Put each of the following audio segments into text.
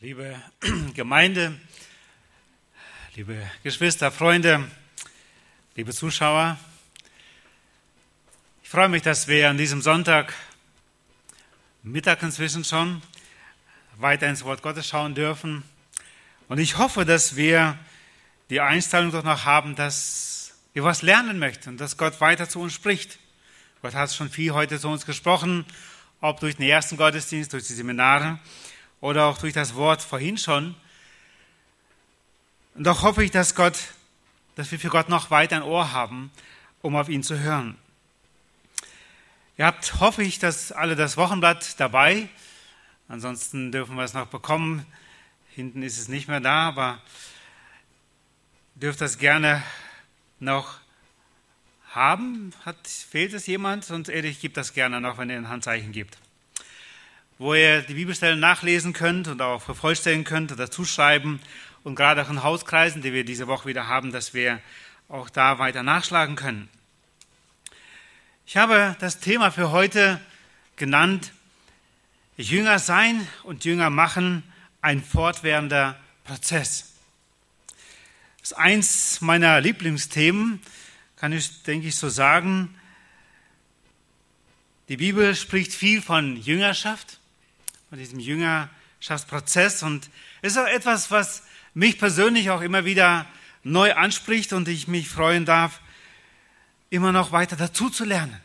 liebe Gemeinde, liebe Geschwister, Freunde, liebe Zuschauer. Ich freue mich, dass wir an diesem Sonntag, Mittag inzwischen schon, weiter ins Wort Gottes schauen dürfen. Und ich hoffe, dass wir die Einstellung doch noch haben, dass wir was lernen möchten, dass Gott weiter zu uns spricht. Gott hat schon viel heute zu uns gesprochen, ob durch den ersten Gottesdienst, durch die Seminare oder auch durch das Wort vorhin schon. Und doch hoffe ich, dass Gott, dass wir für Gott noch weiter ein Ohr haben, um auf ihn zu hören. Ihr habt, hoffe ich, dass alle das Wochenblatt dabei. Ansonsten dürfen wir es noch bekommen. Hinten ist es nicht mehr da, aber dürft das gerne noch haben. Hat, fehlt es jemand? Sonst Erich gibt das gerne noch, wenn ihr ein Handzeichen gibt wo ihr die Bibelstellen nachlesen könnt und auch vervollständigen könnt oder zuschreiben und gerade auch in Hauskreisen, die wir diese Woche wieder haben, dass wir auch da weiter nachschlagen können. Ich habe das Thema für heute genannt, Jünger sein und Jünger machen, ein fortwährender Prozess. Das ist eins meiner Lieblingsthemen, kann ich, denke ich, so sagen. Die Bibel spricht viel von Jüngerschaft, von diesem Jüngerschaftsprozess. Und es ist auch etwas, was mich persönlich auch immer wieder neu anspricht und ich mich freuen darf, immer noch weiter dazu zu lernen.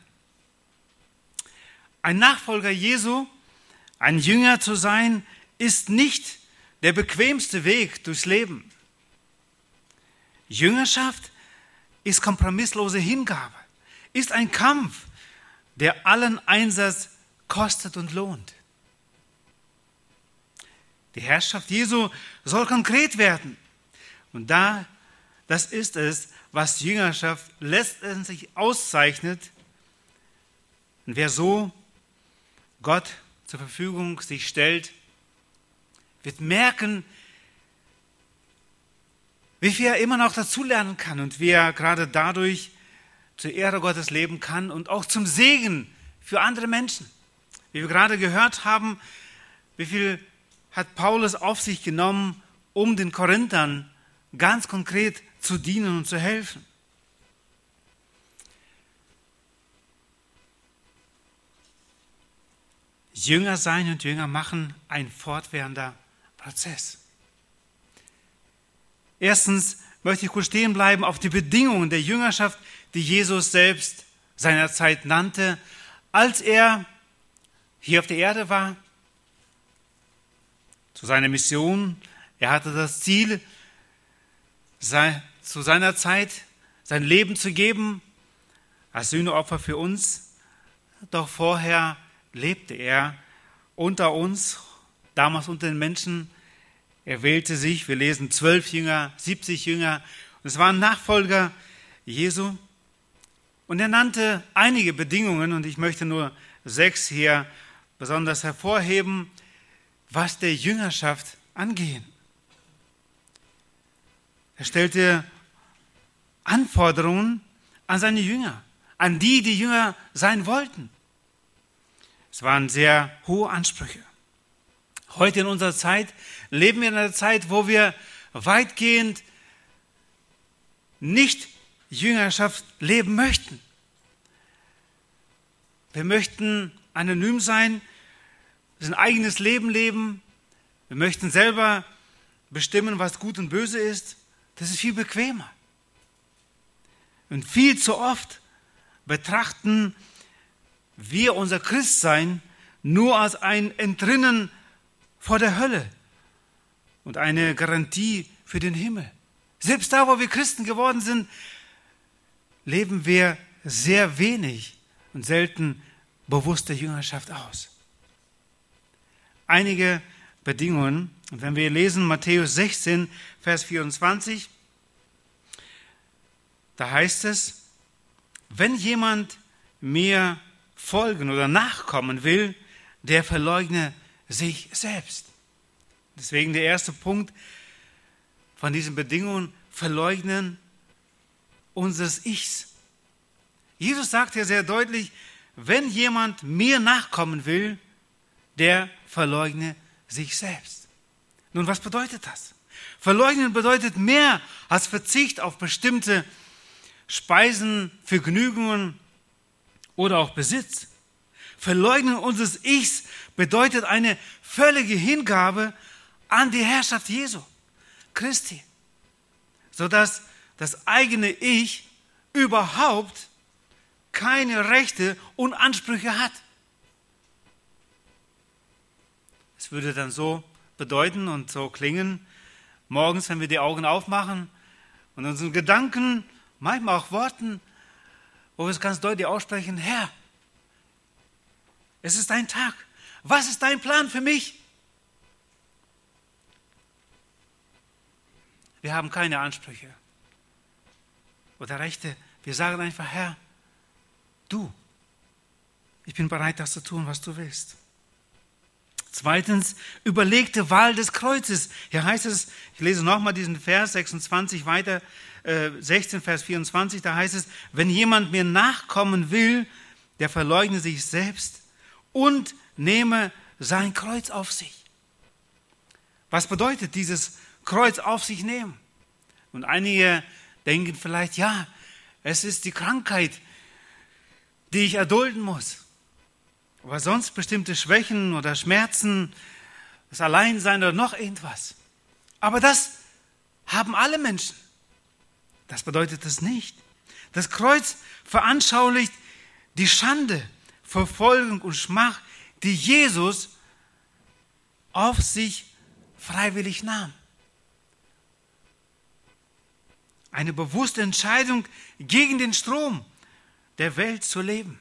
Ein Nachfolger Jesu, ein Jünger zu sein, ist nicht der bequemste Weg durchs Leben. Jüngerschaft ist kompromisslose Hingabe, ist ein Kampf, der allen Einsatz kostet und lohnt. Die Herrschaft Jesu soll konkret werden. Und da, das ist es, was Jüngerschaft letztendlich auszeichnet. Und wer so Gott zur Verfügung sich stellt, wird merken, wie viel er immer noch dazulernen kann und wie er gerade dadurch zur Ehre Gottes leben kann und auch zum Segen für andere Menschen. Wie wir gerade gehört haben, wie viel hat Paulus auf sich genommen, um den Korinthern ganz konkret zu dienen und zu helfen. Jünger sein und Jünger machen ein fortwährender Prozess. Erstens möchte ich kurz stehen bleiben auf die Bedingungen der Jüngerschaft, die Jesus selbst seinerzeit nannte, als er hier auf der Erde war zu seiner Mission. Er hatte das Ziel, zu seiner Zeit sein Leben zu geben als Sühneopfer für uns. Doch vorher lebte er unter uns, damals unter den Menschen. Er wählte sich, wir lesen zwölf Jünger, 70 Jünger, und es waren Nachfolger Jesu. Und er nannte einige Bedingungen, und ich möchte nur sechs hier besonders hervorheben, was der Jüngerschaft angehen. Er stellte Anforderungen an seine Jünger, an die, die Jünger sein wollten. Es waren sehr hohe Ansprüche. Heute in unserer Zeit leben wir in einer Zeit, wo wir weitgehend nicht Jüngerschaft leben möchten. Wir möchten anonym sein, sein eigenes Leben leben. Wir möchten selber bestimmen, was gut und böse ist. Das ist viel bequemer. Und viel zu oft betrachten wir unser Christsein nur als ein Entrinnen vor der Hölle und eine Garantie für den Himmel. Selbst da, wo wir Christen geworden sind, leben wir sehr wenig und selten bewusste Jüngerschaft aus einige Bedingungen. Und wenn wir lesen Matthäus 16, Vers 24, da heißt es, wenn jemand mir folgen oder nachkommen will, der verleugne sich selbst. Deswegen der erste Punkt von diesen Bedingungen, verleugnen unseres Ichs. Jesus sagt ja sehr deutlich, wenn jemand mir nachkommen will, der verleugne sich selbst. Nun, was bedeutet das? Verleugnen bedeutet mehr als Verzicht auf bestimmte Speisen, Vergnügungen oder auch Besitz. Verleugnen unseres Ichs bedeutet eine völlige Hingabe an die Herrschaft Jesu, Christi, sodass das eigene Ich überhaupt keine Rechte und Ansprüche hat. Es würde dann so bedeuten und so klingen, morgens, wenn wir die Augen aufmachen und unseren Gedanken, manchmal auch Worten, wo wir es ganz deutlich aussprechen, Herr, es ist dein Tag. Was ist dein Plan für mich? Wir haben keine Ansprüche oder Rechte. Wir sagen einfach, Herr, du, ich bin bereit, das zu tun, was du willst. Zweitens, überlegte Wahl des Kreuzes. Hier heißt es, ich lese nochmal diesen Vers 26 weiter, äh, 16, Vers 24, da heißt es, wenn jemand mir nachkommen will, der verleugne sich selbst und nehme sein Kreuz auf sich. Was bedeutet dieses Kreuz auf sich nehmen? Und einige denken vielleicht, ja, es ist die Krankheit, die ich erdulden muss. Aber sonst bestimmte Schwächen oder Schmerzen, das Alleinsein oder noch irgendwas. Aber das haben alle Menschen. Das bedeutet das nicht. Das Kreuz veranschaulicht die Schande, Verfolgung und Schmach, die Jesus auf sich freiwillig nahm. Eine bewusste Entscheidung gegen den Strom der Welt zu leben.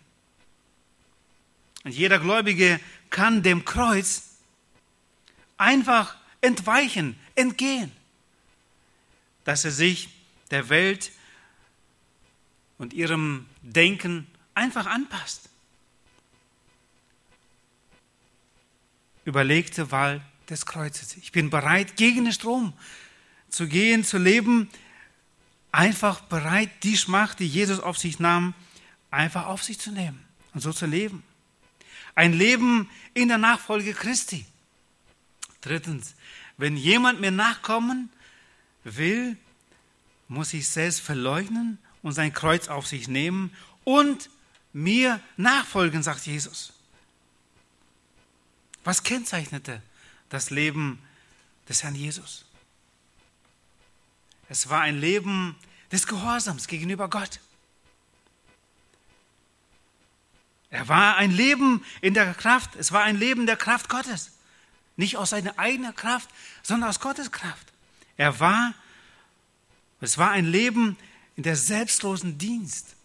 Und jeder Gläubige kann dem Kreuz einfach entweichen, entgehen, dass er sich der Welt und ihrem Denken einfach anpasst. überlegte Wahl des Kreuzes. Ich bin bereit, gegen den Strom zu gehen, zu leben, einfach bereit, die Schmacht, die Jesus auf sich nahm, einfach auf sich zu nehmen und so zu leben. Ein Leben in der Nachfolge Christi. Drittens, wenn jemand mir nachkommen will, muss ich selbst verleugnen und sein Kreuz auf sich nehmen und mir nachfolgen, sagt Jesus. Was kennzeichnete das Leben des Herrn Jesus? Es war ein Leben des Gehorsams gegenüber Gott. Er war ein Leben in der Kraft, es war ein Leben der Kraft Gottes. Nicht aus seiner eigenen Kraft, sondern aus Gottes Kraft. Er war, es war ein Leben in der selbstlosen Dienst.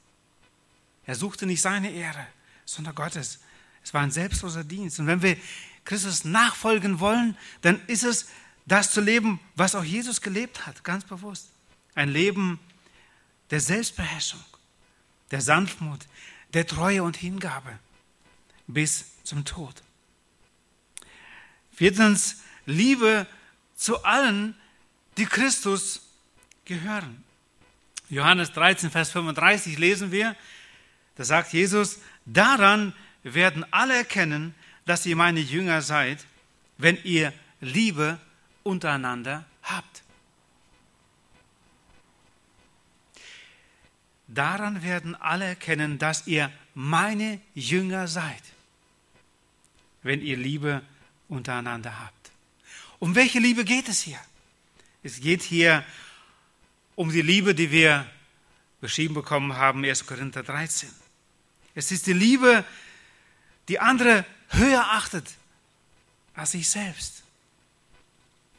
Er suchte nicht seine Ehre, sondern Gottes. Es war ein selbstloser Dienst. Und wenn wir Christus nachfolgen wollen, dann ist es das zu leben, was auch Jesus gelebt hat, ganz bewusst. Ein Leben der Selbstbeherrschung, der Sanftmut, der Treue und Hingabe bis zum Tod. Viertens, Liebe zu allen, die Christus gehören. Johannes 13, Vers 35 lesen wir, da sagt Jesus, daran werden alle erkennen, dass ihr meine Jünger seid, wenn ihr Liebe untereinander habt. Daran werden alle erkennen, dass ihr meine Jünger seid, wenn ihr Liebe untereinander habt. Um welche Liebe geht es hier? Es geht hier um die Liebe, die wir beschrieben bekommen haben, 1. Korinther 13. Es ist die Liebe, die andere höher achtet als sich selbst.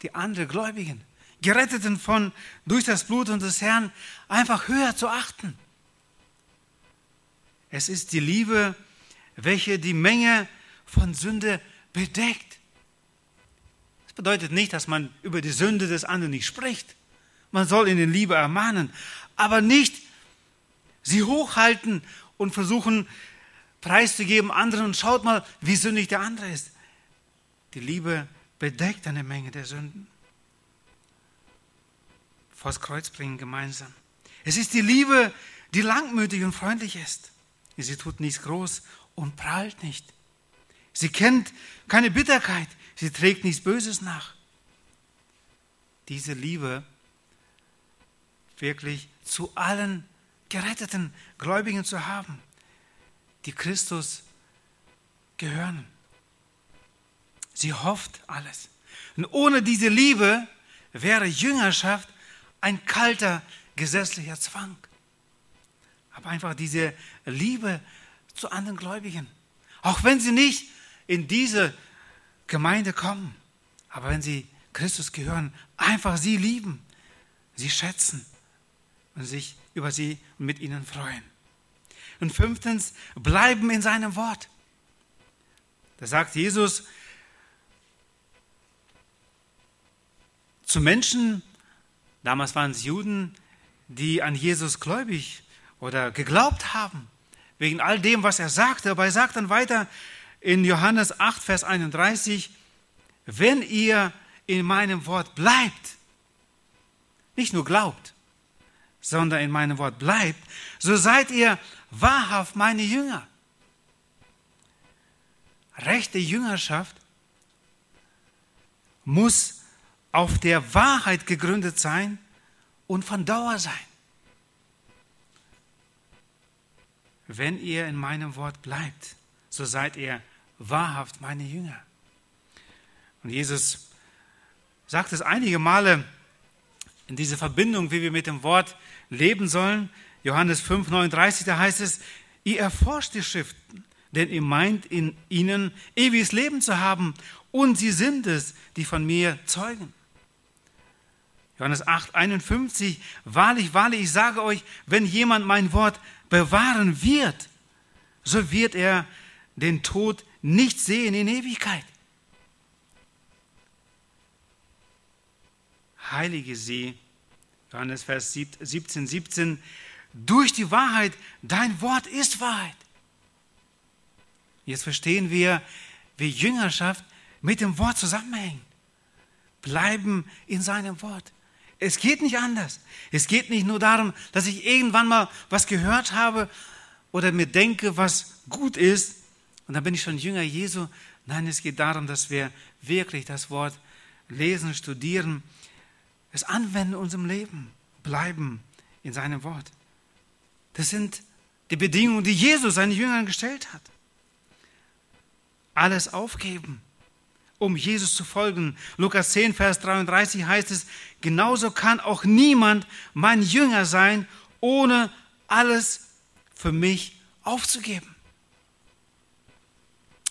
Die andere Gläubigen, Geretteten von durch das Blut unseres Herrn, einfach höher zu achten. Es ist die Liebe, welche die Menge von Sünde bedeckt. Das bedeutet nicht, dass man über die Sünde des anderen nicht spricht. Man soll in den Liebe ermahnen, aber nicht sie hochhalten und versuchen, preiszugeben anderen und schaut mal, wie sündig der andere ist. Die Liebe bedeckt eine Menge der Sünden. Vors Kreuz bringen gemeinsam. Es ist die Liebe, die langmütig und freundlich ist. Sie tut nichts groß und prahlt nicht. Sie kennt keine Bitterkeit. Sie trägt nichts Böses nach. diese Liebe wirklich zu allen geretteten Gläubigen zu haben, die Christus gehören. Sie hofft alles. Und ohne diese Liebe wäre Jüngerschaft ein kalter gesetzlicher Zwang. Aber einfach diese Liebe zu anderen Gläubigen. Auch wenn sie nicht in diese Gemeinde kommen, aber wenn sie Christus gehören, einfach sie lieben, sie schätzen und sich über sie und mit ihnen freuen. Und fünftens, bleiben in seinem Wort. Da sagt Jesus zu Menschen, damals waren es Juden, die an Jesus gläubig oder geglaubt haben, wegen all dem, was er sagte. Aber er sagt dann weiter in Johannes 8, Vers 31, wenn ihr in meinem Wort bleibt, nicht nur glaubt, sondern in meinem Wort bleibt, so seid ihr wahrhaft meine Jünger. Rechte Jüngerschaft muss auf der Wahrheit gegründet sein und von Dauer sein. Wenn ihr in meinem Wort bleibt, so seid ihr wahrhaft meine Jünger. Und Jesus sagt es einige Male in diese Verbindung, wie wir mit dem Wort leben sollen. Johannes 5, 39, da heißt es, ihr erforscht die Schriften, denn ihr meint in ihnen ewiges Leben zu haben und sie sind es, die von mir zeugen. Johannes 8, 51, wahrlich, wahrlich, ich sage euch, wenn jemand mein Wort bewahren wird, so wird er den Tod nicht sehen in Ewigkeit. Heilige sie, Johannes Vers 17, 17, durch die Wahrheit, dein Wort ist Wahrheit. Jetzt verstehen wir, wie Jüngerschaft mit dem Wort zusammenhängt. Bleiben in seinem Wort. Es geht nicht anders. Es geht nicht nur darum, dass ich irgendwann mal was gehört habe oder mir denke, was gut ist, und dann bin ich schon Jünger Jesu. Nein, es geht darum, dass wir wirklich das Wort lesen, studieren, es anwenden in unserem Leben, bleiben in seinem Wort. Das sind die Bedingungen, die Jesus seinen Jüngern gestellt hat. Alles aufgeben, um Jesus zu folgen. Lukas 10, Vers 33 heißt es, genauso kann auch niemand mein Jünger sein, ohne alles für mich aufzugeben.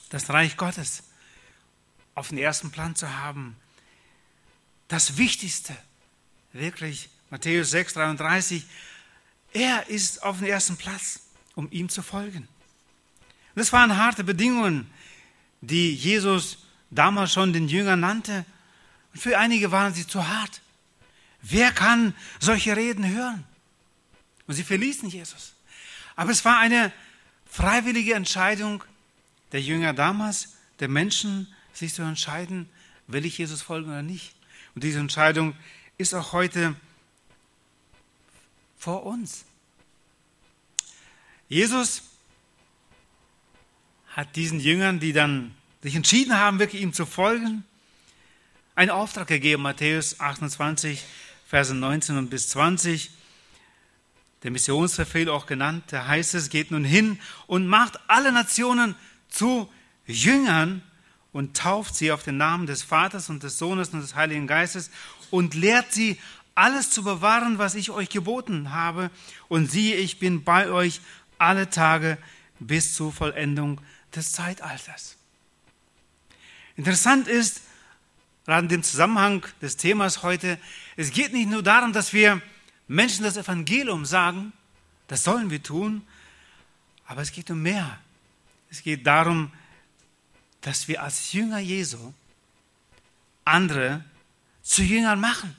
Das Reich Gottes auf den ersten Plan zu haben. Das Wichtigste, wirklich, Matthäus 6, 33, er ist auf dem ersten Platz, um ihm zu folgen. Das waren harte Bedingungen, die Jesus damals schon den Jüngern nannte. Und für einige waren sie zu hart. Wer kann solche Reden hören? Und sie verließen Jesus. Aber es war eine freiwillige Entscheidung der Jünger damals, der Menschen, sich zu entscheiden, will ich Jesus folgen oder nicht. Und diese Entscheidung ist auch heute vor uns. Jesus hat diesen Jüngern, die dann sich entschieden haben, wirklich ihm zu folgen, einen Auftrag gegeben, Matthäus 28, Verse 19 und bis 20. Der Missionsverfehl auch genannt, da heißt es, geht nun hin und macht alle Nationen zu Jüngern und tauft sie auf den Namen des Vaters und des Sohnes und des Heiligen Geistes und lehrt sie, alles zu bewahren, was ich euch geboten habe. Und siehe, ich bin bei euch alle Tage bis zur Vollendung des Zeitalters. Interessant ist, gerade in dem Zusammenhang des Themas heute, es geht nicht nur darum, dass wir Menschen das Evangelium sagen, das sollen wir tun, aber es geht um mehr. Es geht darum, dass wir als Jünger Jesu andere zu Jüngern machen.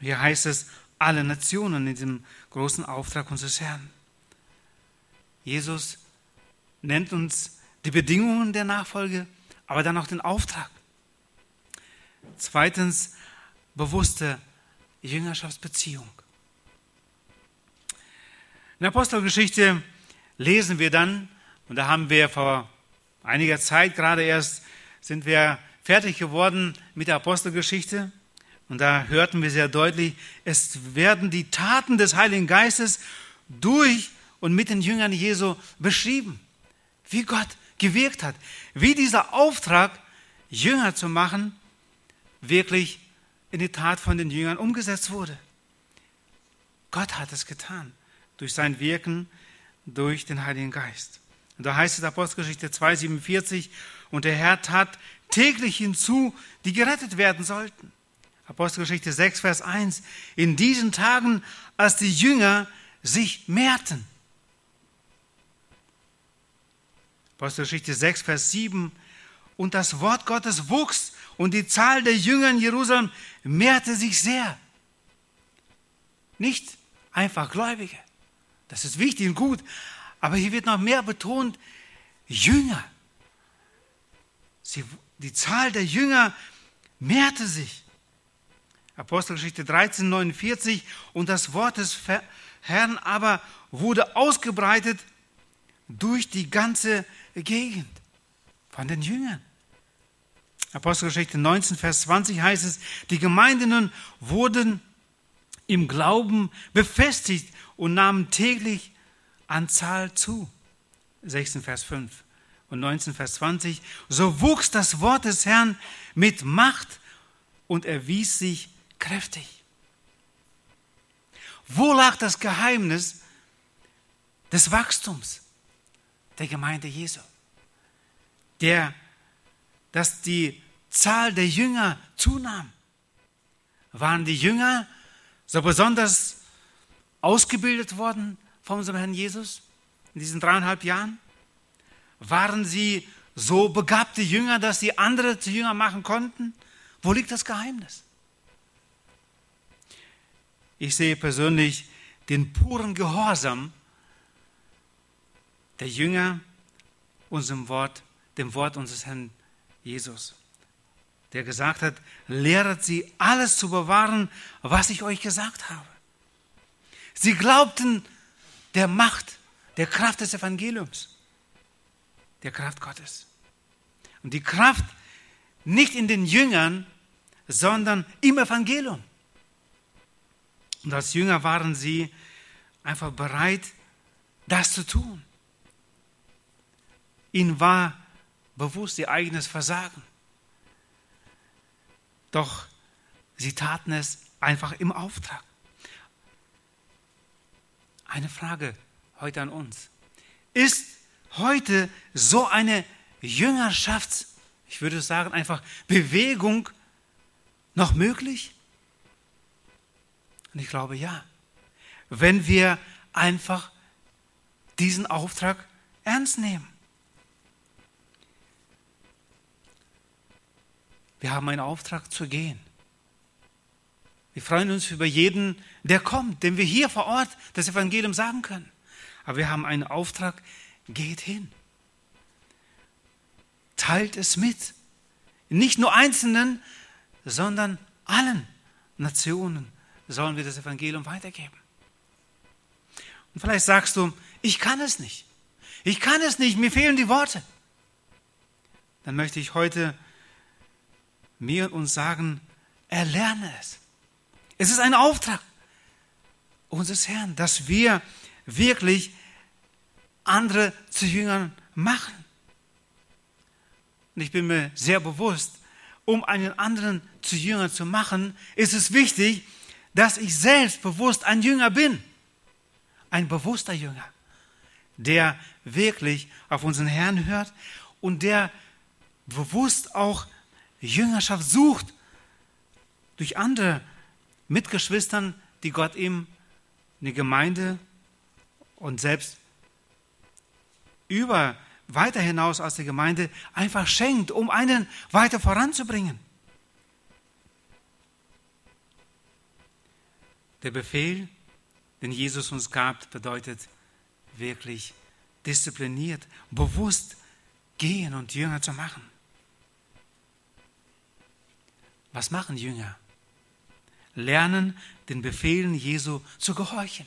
Hier heißt es, alle Nationen in diesem großen Auftrag unseres Herrn. Jesus nennt uns die Bedingungen der Nachfolge, aber dann auch den Auftrag. Zweitens, bewusste Jüngerschaftsbeziehung. In der Apostelgeschichte lesen wir dann, und da haben wir vor einiger Zeit gerade erst, sind wir fertig geworden mit der Apostelgeschichte. Und da hörten wir sehr deutlich, es werden die Taten des Heiligen Geistes durch und mit den Jüngern Jesu beschrieben. Wie Gott gewirkt hat. Wie dieser Auftrag, Jünger zu machen, wirklich in die Tat von den Jüngern umgesetzt wurde. Gott hat es getan. Durch sein Wirken, durch den Heiligen Geist. Und da heißt es Apostelgeschichte 2,47, und der Herr tat täglich hinzu, die gerettet werden sollten. Apostelgeschichte 6, Vers 1. In diesen Tagen, als die Jünger sich mehrten. Apostelgeschichte 6, Vers 7. Und das Wort Gottes wuchs und die Zahl der Jünger in Jerusalem mehrte sich sehr. Nicht einfach Gläubige. Das ist wichtig und gut. Aber hier wird noch mehr betont, Jünger. Sie, die Zahl der Jünger mehrte sich. Apostelgeschichte 13, 49. Und das Wort des Herrn aber wurde ausgebreitet durch die ganze Gegend von den Jüngern. Apostelgeschichte 19, Vers 20 heißt es, die Gemeinden wurden im Glauben befestigt und nahmen täglich an Zahl zu. 16 Vers 5 und 19 Vers 20. So wuchs das Wort des Herrn mit Macht und erwies sich kräftig. Wo lag das Geheimnis des Wachstums der Gemeinde Jesu? Der, dass die Zahl der Jünger zunahm. Waren die Jünger so besonders ausgebildet worden von unserem Herrn Jesus in diesen dreieinhalb Jahren? Waren sie so begabte Jünger, dass sie andere zu Jünger machen konnten? Wo liegt das Geheimnis? Ich sehe persönlich den puren Gehorsam der Jünger unserem Wort, dem Wort unseres Herrn Jesus der gesagt hat, lehret sie alles zu bewahren, was ich euch gesagt habe. Sie glaubten der Macht, der Kraft des Evangeliums, der Kraft Gottes. Und die Kraft nicht in den Jüngern, sondern im Evangelium. Und als Jünger waren sie einfach bereit, das zu tun. Ihnen war bewusst ihr eigenes Versagen. Doch sie taten es einfach im Auftrag. Eine Frage heute an uns. Ist heute so eine Jüngerschafts, ich würde sagen einfach Bewegung noch möglich? Und ich glaube ja. Wenn wir einfach diesen Auftrag ernst nehmen. Wir haben einen Auftrag zu gehen. Wir freuen uns über jeden, der kommt, dem wir hier vor Ort das Evangelium sagen können. Aber wir haben einen Auftrag, geht hin. Teilt es mit. Nicht nur Einzelnen, sondern allen Nationen sollen wir das Evangelium weitergeben. Und vielleicht sagst du, ich kann es nicht. Ich kann es nicht, mir fehlen die Worte. Dann möchte ich heute mir und uns sagen, erlerne es. Es ist ein Auftrag unseres Herrn, dass wir wirklich andere zu Jüngern machen. Und ich bin mir sehr bewusst, um einen anderen zu Jüngern zu machen, ist es wichtig, dass ich selbst bewusst ein Jünger bin. Ein bewusster Jünger, der wirklich auf unseren Herrn hört und der bewusst auch Jüngerschaft sucht durch andere Mitgeschwistern, die Gott ihm eine Gemeinde und selbst über weiter hinaus aus der Gemeinde einfach schenkt, um einen weiter voranzubringen. Der Befehl, den Jesus uns gab, bedeutet wirklich diszipliniert, bewusst gehen und Jünger zu machen. Was machen Jünger? Lernen, den Befehlen Jesu zu gehorchen.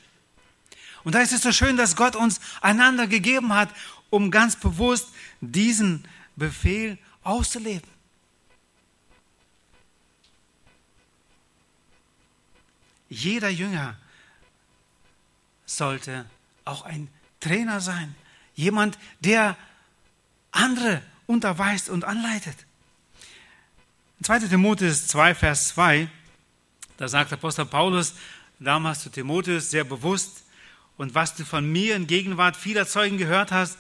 Und da ist es so schön, dass Gott uns einander gegeben hat, um ganz bewusst diesen Befehl auszuleben. jeder Jünger sollte auch ein Trainer sein. Jemand, der andere unterweist und anleitet. 2. Timotheus 2, Vers 2, da sagt Apostel Paulus damals zu Timotheus sehr bewusst, und was du von mir in Gegenwart vieler Zeugen gehört hast,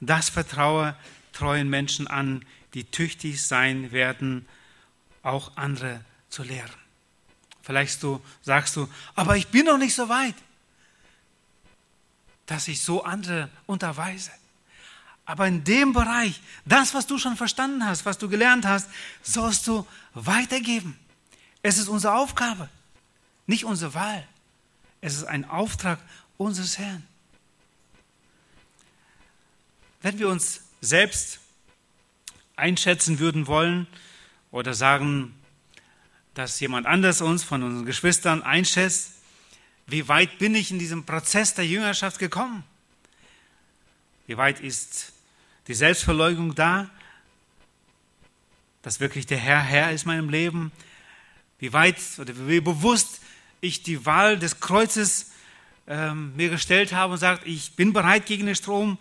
das vertraue treuen Menschen an, die tüchtig sein werden, auch andere zu lehren. Vielleicht du, sagst du, aber ich bin noch nicht so weit, dass ich so andere unterweise. Aber in dem Bereich, das, was du schon verstanden hast, was du gelernt hast, sollst du weitergeben. Es ist unsere Aufgabe, nicht unsere Wahl. Es ist ein Auftrag unseres Herrn. Wenn wir uns selbst einschätzen würden wollen oder sagen, dass jemand anders uns von unseren Geschwistern einschätzt, wie weit bin ich in diesem Prozess der Jüngerschaft gekommen? Wie weit ist die Selbstverleugung da, dass wirklich der Herr Herr ist in meinem Leben? Wie weit oder wie bewusst ich die Wahl des Kreuzes ähm, mir gestellt habe und sagt, ich bin bereit, gegen den Strom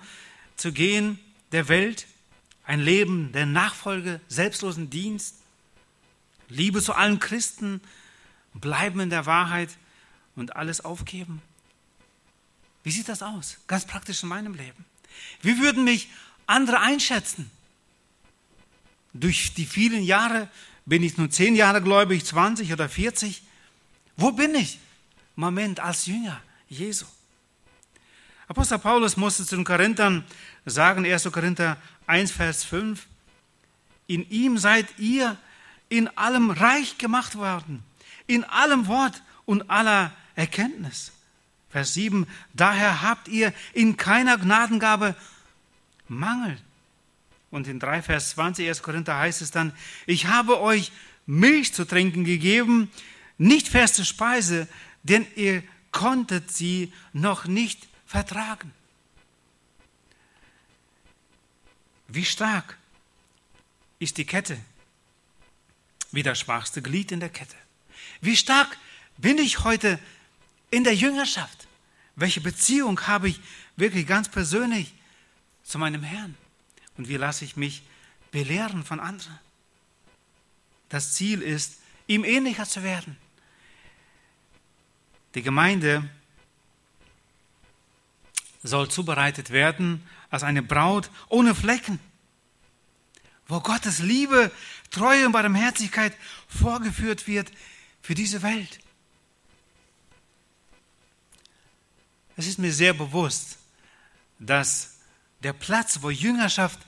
zu gehen der Welt, ein Leben der Nachfolge, selbstlosen Dienst, Liebe zu allen Christen, bleiben in der Wahrheit und alles aufgeben. Wie sieht das aus? Ganz praktisch in meinem Leben. Wie würden mich andere einschätzen? Durch die vielen Jahre bin ich nur zehn Jahre gläubig, 20 oder 40. Wo bin ich? Moment, als Jünger Jesu. Apostel Paulus musste zu den Korinthern sagen, 1. Korinther 1, Vers 5, in ihm seid ihr in allem reich gemacht worden, in allem Wort und aller Erkenntnis. Vers 7, daher habt ihr in keiner Gnadengabe Mangel. Und in 3 Vers 20 1. Korinther heißt es dann, ich habe euch Milch zu trinken gegeben, nicht feste Speise, denn ihr konntet sie noch nicht vertragen. Wie stark ist die Kette? Wie das schwachste Glied in der Kette. Wie stark bin ich heute in der Jüngerschaft? Welche Beziehung habe ich wirklich ganz persönlich zu meinem Herrn? Und wie lasse ich mich belehren von anderen? Das Ziel ist, ihm ähnlicher zu werden. Die Gemeinde soll zubereitet werden als eine Braut ohne Flecken, wo Gottes Liebe, Treue und Barmherzigkeit vorgeführt wird für diese Welt. Es ist mir sehr bewusst, dass der Platz, wo Jüngerschaft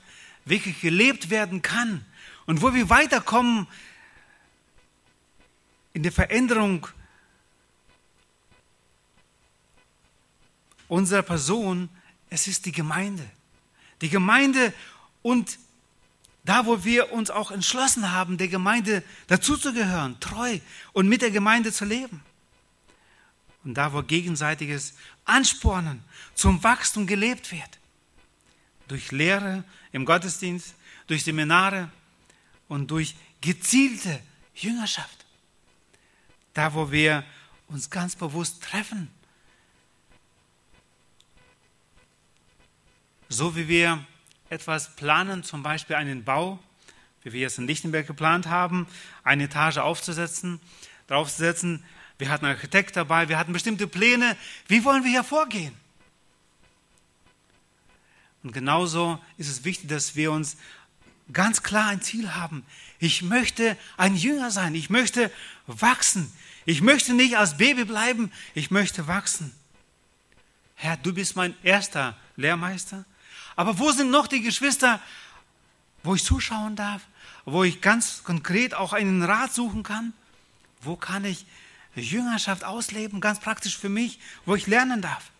wirklich gelebt werden kann und wo wir weiterkommen in der Veränderung unserer Person, es ist die Gemeinde. Die Gemeinde und da, wo wir uns auch entschlossen haben, der Gemeinde dazuzugehören, treu und mit der Gemeinde zu leben. Und da, wo gegenseitiges Anspornen zum Wachstum gelebt wird. Durch Lehre im Gottesdienst, durch Seminare und durch gezielte Jüngerschaft. Da, wo wir uns ganz bewusst treffen So wie wir etwas planen, zum Beispiel einen Bau, wie wir es in Lichtenberg geplant haben, eine Etage aufzusetzen, draufzusetzen. Wir hatten einen Architekt dabei, wir hatten bestimmte Pläne. Wie wollen wir hier vorgehen? Und genauso ist es wichtig, dass wir uns ganz klar ein Ziel haben. Ich möchte ein Jünger sein, ich möchte wachsen. Ich möchte nicht als Baby bleiben, ich möchte wachsen. Herr, du bist mein erster Lehrmeister. Aber wo sind noch die Geschwister, wo ich zuschauen darf, wo ich ganz konkret auch einen Rat suchen kann? Wo kann ich Jüngerschaft ausleben, ganz praktisch für mich, wo ich lernen darf?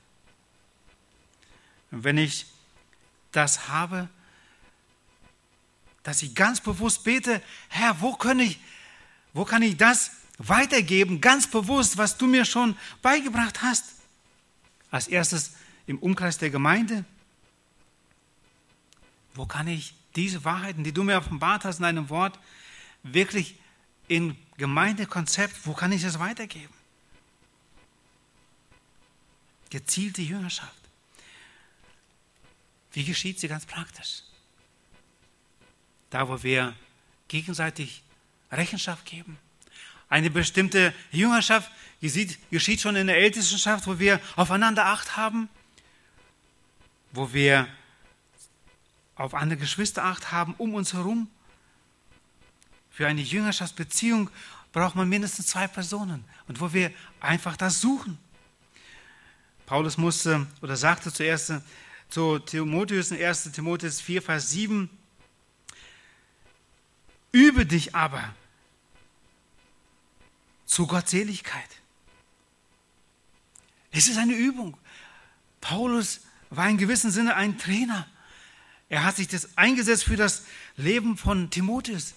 Wenn ich das habe, dass ich ganz bewusst bete, Herr, wo kann ich, wo kann ich das weitergeben, ganz bewusst, was du mir schon beigebracht hast? Als erstes im Umkreis der Gemeinde, wo kann ich diese Wahrheiten, die du mir offenbart hast in deinem Wort, wirklich in Gemeindekonzept, wo kann ich das weitergeben? gezielte Jüngerschaft. Wie geschieht sie ganz praktisch? Da, wo wir gegenseitig Rechenschaft geben. Eine bestimmte Jüngerschaft geschieht, geschieht schon in der Ältestenschaft, wo wir aufeinander Acht haben, wo wir auf andere Geschwister Acht haben um uns herum. Für eine Jüngerschaftsbeziehung braucht man mindestens zwei Personen und wo wir einfach das suchen. Paulus musste oder sagte zuerst zu Timotheus in 1. Timotheus 4, Vers 7, übe dich aber zu Gottseligkeit. Es ist eine Übung. Paulus war in gewissem Sinne ein Trainer. Er hat sich das eingesetzt für das Leben von Timotheus.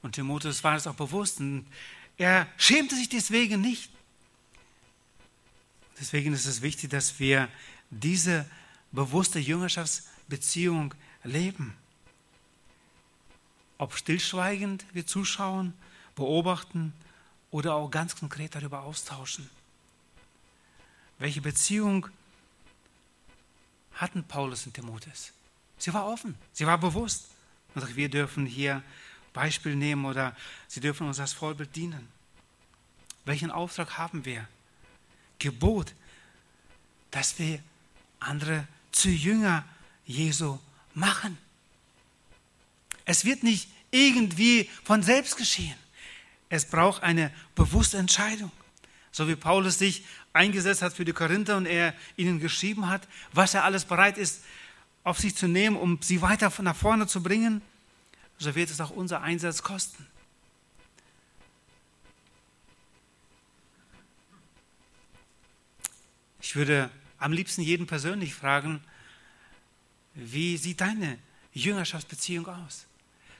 Und Timotheus war es auch bewusst. Und er schämte sich deswegen nicht. Deswegen ist es wichtig, dass wir diese bewusste Jüngerschaftsbeziehung leben. Ob stillschweigend wir zuschauen, beobachten oder auch ganz konkret darüber austauschen. Welche Beziehung hatten Paulus und Timotheus? Sie war offen, sie war bewusst. Und wir dürfen hier Beispiel nehmen oder sie dürfen uns als Vorbild dienen. Welchen Auftrag haben wir? Gebot, dass wir andere zu Jünger Jesu machen. Es wird nicht irgendwie von selbst geschehen. Es braucht eine bewusste Entscheidung. So wie Paulus sich eingesetzt hat für die Korinther und er ihnen geschrieben hat, was er alles bereit ist, auf sich zu nehmen, um sie weiter nach vorne zu bringen, so wird es auch unser Einsatz kosten. Ich würde am liebsten jeden persönlich fragen, wie sieht deine Jüngerschaftsbeziehung aus?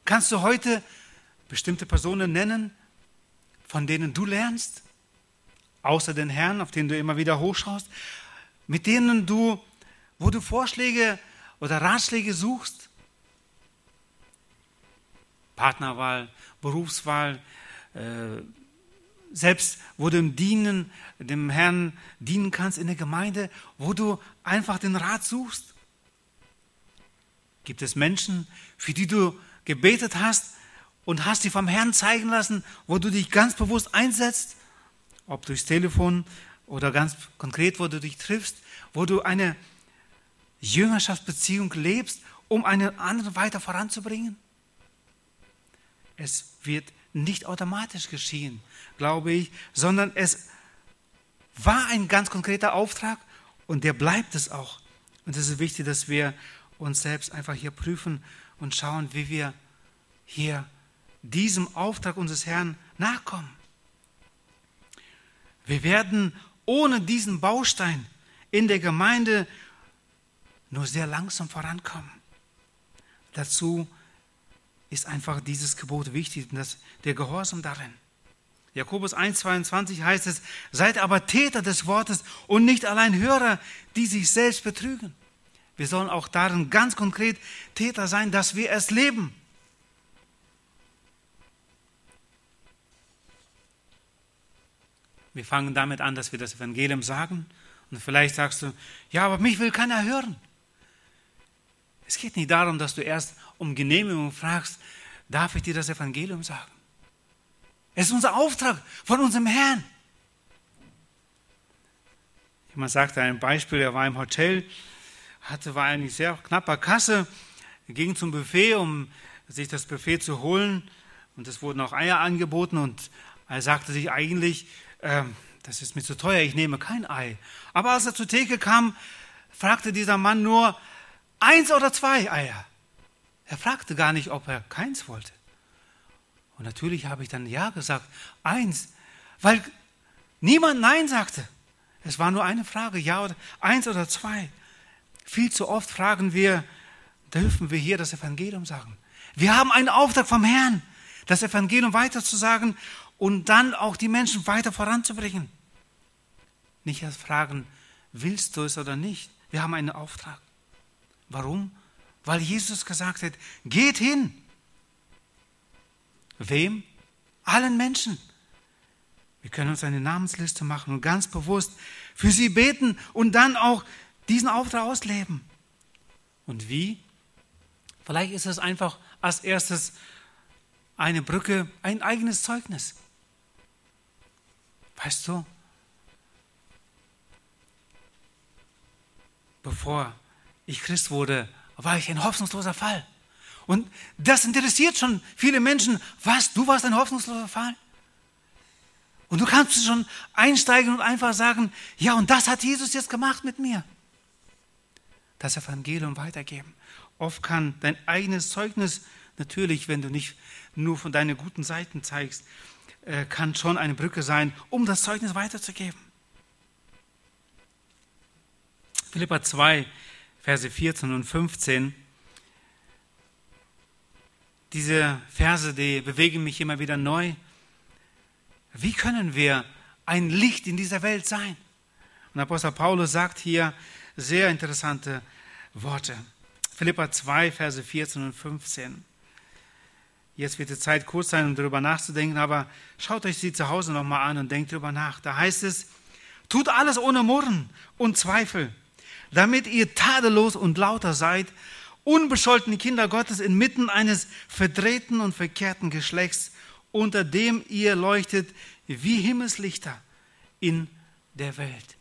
Kannst du heute bestimmte Personen nennen, von denen du lernst, außer den Herrn, auf den du immer wieder hochschaust, mit denen du, wo du Vorschläge oder Ratschläge suchst? Partnerwahl, Berufswahl, äh, selbst wo du im Dienen, dem Herrn dienen kannst in der Gemeinde, wo du einfach den Rat suchst. Gibt es Menschen, für die du gebetet hast und hast sie vom Herrn zeigen lassen, wo du dich ganz bewusst einsetzt, ob durchs Telefon oder ganz konkret, wo du dich triffst, wo du eine Jüngerschaftsbeziehung lebst, um einen anderen weiter voranzubringen? Es wird nicht automatisch geschehen, glaube ich, sondern es war ein ganz konkreter Auftrag und der bleibt es auch. Und es ist wichtig, dass wir uns selbst einfach hier prüfen und schauen, wie wir hier diesem Auftrag unseres Herrn nachkommen. Wir werden ohne diesen Baustein in der Gemeinde nur sehr langsam vorankommen. Dazu ist einfach dieses Gebot wichtig, das, der Gehorsam darin. Jakobus 1,22 heißt es, seid aber Täter des Wortes und nicht allein Hörer, die sich selbst betrügen. Wir sollen auch darin ganz konkret Täter sein, dass wir es leben. Wir fangen damit an, dass wir das Evangelium sagen. Und vielleicht sagst du, ja, aber mich will keiner hören. Es geht nicht darum, dass du erst um Genehmigung fragst, darf ich dir das Evangelium sagen? Es ist unser Auftrag von unserem Herrn. Jemand sagte ein Beispiel, er war im Hotel, hatte, war eigentlich sehr knapper Kasse, ging zum Buffet, um sich das Buffet zu holen und es wurden auch Eier angeboten und er sagte sich eigentlich, äh, das ist mir zu teuer, ich nehme kein Ei. Aber als er zur Theke kam, fragte dieser Mann nur, Eins oder zwei Eier? Er fragte gar nicht, ob er keins wollte. Und natürlich habe ich dann Ja gesagt, eins, weil niemand Nein sagte. Es war nur eine Frage, ja oder eins oder zwei. Viel zu oft fragen wir, dürfen wir hier das Evangelium sagen? Wir haben einen Auftrag vom Herrn, das Evangelium weiterzusagen und dann auch die Menschen weiter voranzubringen. Nicht erst fragen, willst du es oder nicht? Wir haben einen Auftrag. Warum? Weil Jesus gesagt hat, geht hin. Wem? Allen Menschen. Wir können uns eine Namensliste machen und ganz bewusst für sie beten und dann auch diesen Auftrag ausleben. Und wie? Vielleicht ist es einfach als erstes eine Brücke, ein eigenes Zeugnis. Weißt du, bevor ich Christ wurde, war ich ein hoffnungsloser Fall. Und das interessiert schon viele Menschen. Was, du warst ein hoffnungsloser Fall? Und du kannst schon einsteigen und einfach sagen, ja, und das hat Jesus jetzt gemacht mit mir. Das Evangelium weitergeben. Oft kann dein eigenes Zeugnis, natürlich, wenn du nicht nur von deinen guten Seiten zeigst, äh, kann schon eine Brücke sein, um das Zeugnis weiterzugeben. Philippa 2, Verse 14 und 15. Diese Verse, die bewegen mich immer wieder neu. Wie können wir ein Licht in dieser Welt sein? Und Apostel Paulus sagt hier sehr interessante Worte. Philippa 2, Verse 14 und 15. Jetzt wird die Zeit kurz sein, um darüber nachzudenken, aber schaut euch sie zu Hause nochmal an und denkt darüber nach. Da heißt es, tut alles ohne Murren und Zweifel, damit ihr tadellos und lauter seid, unbescholtene Kinder Gottes inmitten eines verdrehten und verkehrten Geschlechts, unter dem ihr leuchtet wie Himmelslichter in der Welt.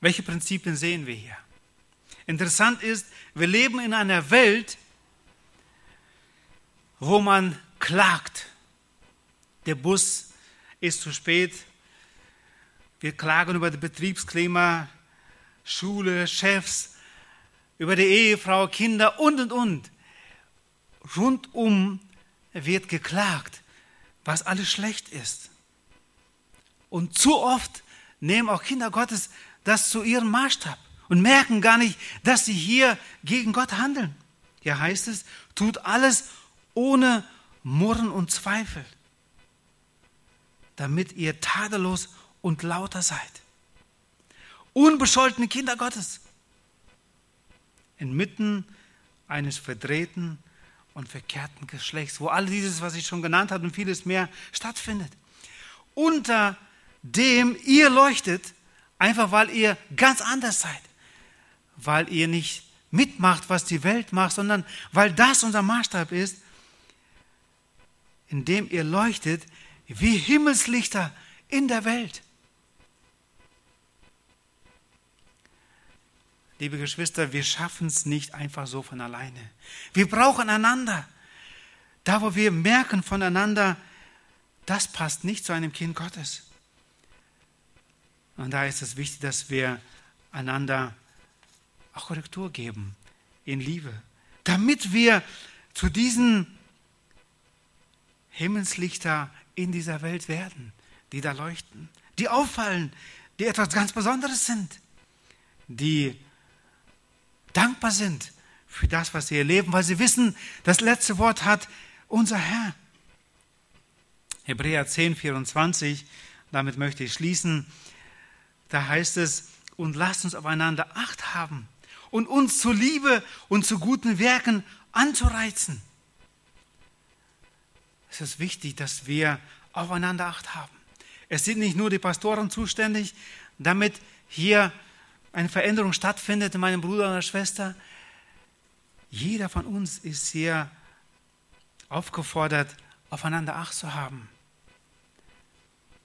Welche Prinzipien sehen wir hier? Interessant ist, wir leben in einer Welt, wo man klagt. Der Bus ist zu spät. Wir klagen über das Betriebsklima, Schule, Chefs, über die Ehefrau, Kinder und, und, und rundum wird geklagt, was alles schlecht ist. Und zu oft nehmen auch Kinder Gottes das zu ihrem Maßstab und merken gar nicht, dass sie hier gegen Gott handeln. Hier heißt es, tut alles ohne Murren und Zweifel, damit ihr tadellos und lauter seid. Unbescholtene Kinder Gottes. Inmitten eines verdrehten und verkehrten Geschlechts, wo all dieses, was ich schon genannt habe und vieles mehr stattfindet. Unter dem ihr leuchtet, einfach weil ihr ganz anders seid, weil ihr nicht mitmacht, was die Welt macht, sondern weil das unser Maßstab ist, indem ihr leuchtet wie Himmelslichter in der Welt. Liebe Geschwister, wir schaffen es nicht einfach so von alleine. Wir brauchen einander. Da, wo wir merken voneinander, das passt nicht zu einem Kind Gottes. Und da ist es wichtig, dass wir einander auch Korrektur geben in Liebe, damit wir zu diesen Himmelslichter in dieser Welt werden, die da leuchten, die auffallen, die etwas ganz Besonderes sind, die dankbar sind für das, was sie erleben, weil sie wissen, das letzte Wort hat unser Herr. Hebräer 10, 24, damit möchte ich schließen. Da heißt es, und lasst uns aufeinander Acht haben und uns zu Liebe und zu guten Werken anzureizen. Es ist wichtig, dass wir aufeinander Acht haben. Es sind nicht nur die Pastoren zuständig, damit hier eine Veränderung stattfindet in meinem Bruder oder Schwester. Jeder von uns ist hier aufgefordert, aufeinander Acht zu haben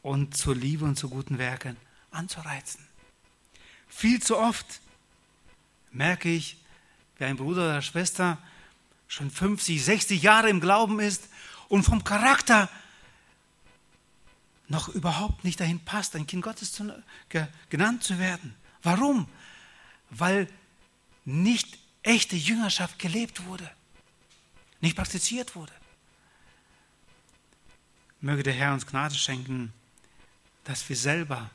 und zur Liebe und zu guten Werken anzureizen. Viel zu oft merke ich, wie ein Bruder oder Schwester schon 50, 60 Jahre im Glauben ist und vom Charakter noch überhaupt nicht dahin passt, ein Kind Gottes zu, genannt zu werden. Warum? Weil nicht echte Jüngerschaft gelebt wurde, nicht praktiziert wurde. Möge der Herr uns Gnade schenken, dass wir selber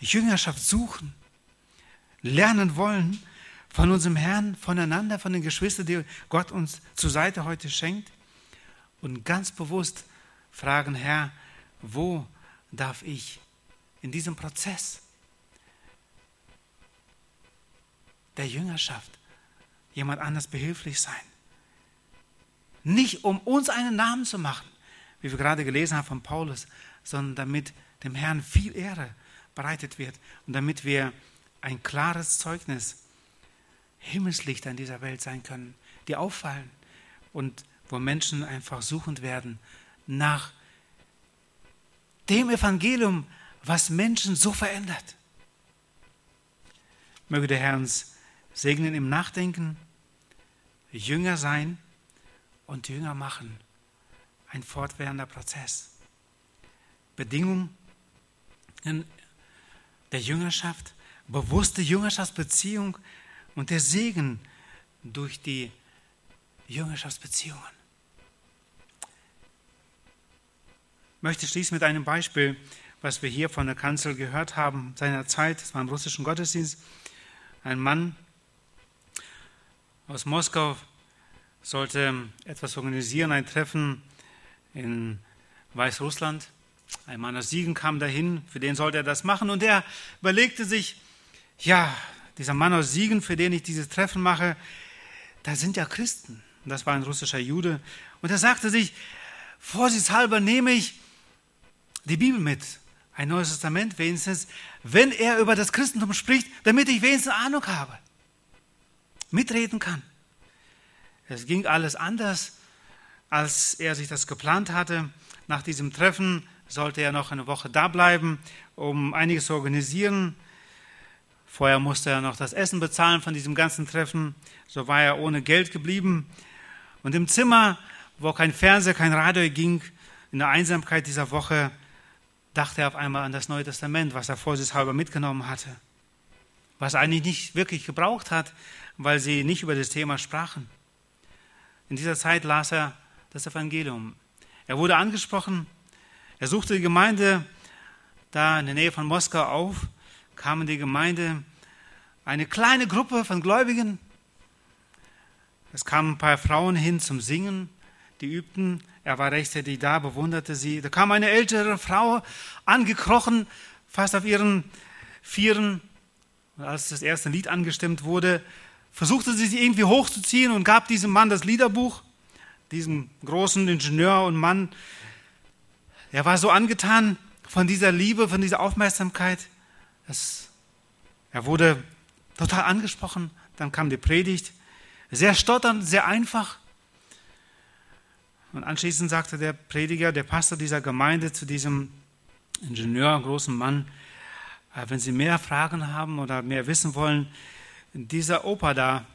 Jüngerschaft suchen, lernen wollen von unserem Herrn, voneinander, von den Geschwistern, die Gott uns zur Seite heute schenkt und ganz bewusst fragen, Herr, wo darf ich in diesem Prozess der Jüngerschaft jemand anders behilflich sein. Nicht um uns einen Namen zu machen. wie wir gerade gelesen haben von Paulus, sondern damit dem Herrn viel Ehre bereitet wird und damit wir ein klares Zeugnis, Himmelslicht an dieser Welt sein können, die auffallen und wo Menschen einfach suchend werden nach dem Evangelium, was Menschen so verändert. Möge der Herr uns segnen im Nachdenken, Jünger sein und Jünger machen. Ein fortwährender Prozess. Bedingungen der Jüngerschaft, bewusste Jüngerschaftsbeziehung und der Segen durch die Jüngerschaftsbeziehungen. Ich möchte schließen mit einem Beispiel, was wir hier von der Kanzel gehört haben, seiner Zeit, das war im russischen Gottesdienst. Ein Mann aus Moskau sollte etwas organisieren, ein Treffen in Weißrussland. Ein Mann aus Siegen kam dahin, für den sollte er das machen. Und er überlegte sich, ja, dieser Mann aus Siegen, für den ich dieses Treffen mache, da sind ja Christen. Das war ein russischer Jude. Und er sagte sich, vorsichtshalber nehme ich die Bibel mit, ein Neues Testament wenigstens, wenn er über das Christentum spricht, damit ich wenigstens Ahnung habe, mitreden kann. Es ging alles anders, als er sich das geplant hatte. Nach diesem Treffen sollte er noch eine Woche da bleiben, um einiges zu organisieren. Vorher musste er noch das Essen bezahlen von diesem ganzen Treffen. So war er ohne Geld geblieben. Und im Zimmer, wo kein Fernseher, kein Radio ging, in der Einsamkeit dieser Woche, dachte er auf einmal an das Neue Testament, was er vorsichtshalber mitgenommen hatte. Was er eigentlich nicht wirklich gebraucht hat, weil sie nicht über das Thema sprachen. In dieser Zeit las er das Evangelium. Er wurde angesprochen, er suchte die Gemeinde da in der Nähe von Moskau auf, kam in die Gemeinde eine kleine Gruppe von Gläubigen. Es kamen ein paar Frauen hin zum Singen, die übten. Er war rechtzeitig da, bewunderte sie. Da kam eine ältere Frau angekrochen, fast auf ihren Vieren. Und als das erste Lied angestimmt wurde, versuchte sie sich irgendwie hochzuziehen und gab diesem Mann das Liederbuch, diesem großen Ingenieur und Mann. Er war so angetan von dieser Liebe, von dieser Aufmerksamkeit, dass er wurde total angesprochen. Dann kam die Predigt, sehr stotternd, sehr einfach. Und anschließend sagte der Prediger, der Pastor dieser Gemeinde zu diesem Ingenieur, großen Mann, äh, wenn Sie mehr Fragen haben oder mehr wissen wollen, dieser Opa da,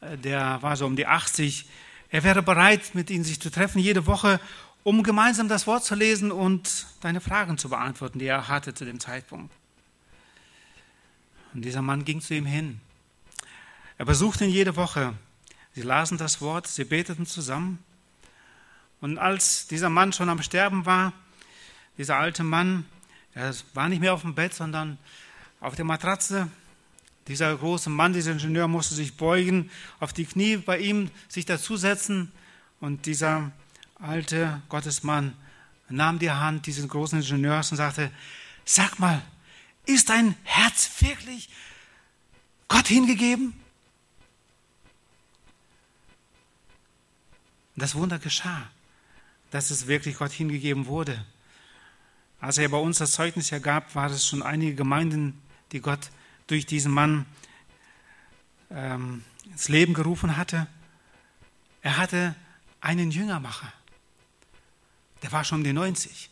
äh, der war so um die 80, er wäre bereit, mit Ihnen sich zu treffen, jede Woche, um gemeinsam das Wort zu lesen und deine Fragen zu beantworten, die er hatte zu dem Zeitpunkt. Und dieser Mann ging zu ihm hin. Er besuchte ihn jede Woche. Sie lasen das Wort, sie beteten zusammen. Und als dieser Mann schon am Sterben war, dieser alte Mann, er war nicht mehr auf dem Bett, sondern auf der Matratze, dieser große Mann, dieser Ingenieur musste sich beugen, auf die Knie bei ihm sich dazusetzen und dieser alte Gottesmann nahm die Hand dieses großen Ingenieurs und sagte, sag mal, ist dein Herz wirklich Gott hingegeben? Das Wunder geschah, dass es wirklich Gott hingegeben wurde. Als er bei uns das Zeugnis ergab, war es schon einige Gemeinden, die Gott durch diesen Mann ähm, ins Leben gerufen hatte. Er hatte einen Jüngermacher. Der war schon um die 90.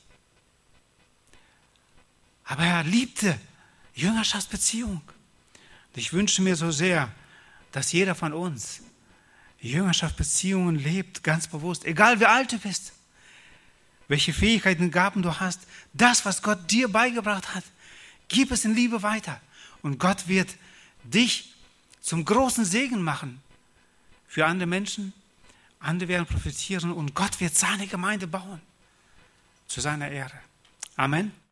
Aber er liebte Jüngerschaftsbeziehung. Ich wünsche mir so sehr, dass jeder von uns Jüngerschaftsbeziehungen lebt, ganz bewusst, egal wie alt du bist, welche Fähigkeiten und Gaben du hast, das, was Gott dir beigebracht hat, gib es in Liebe weiter. Und Gott wird dich zum großen Segen machen für andere Menschen. Andere werden profitieren und Gott wird seine Gemeinde bauen zu seiner Ehre. Amen.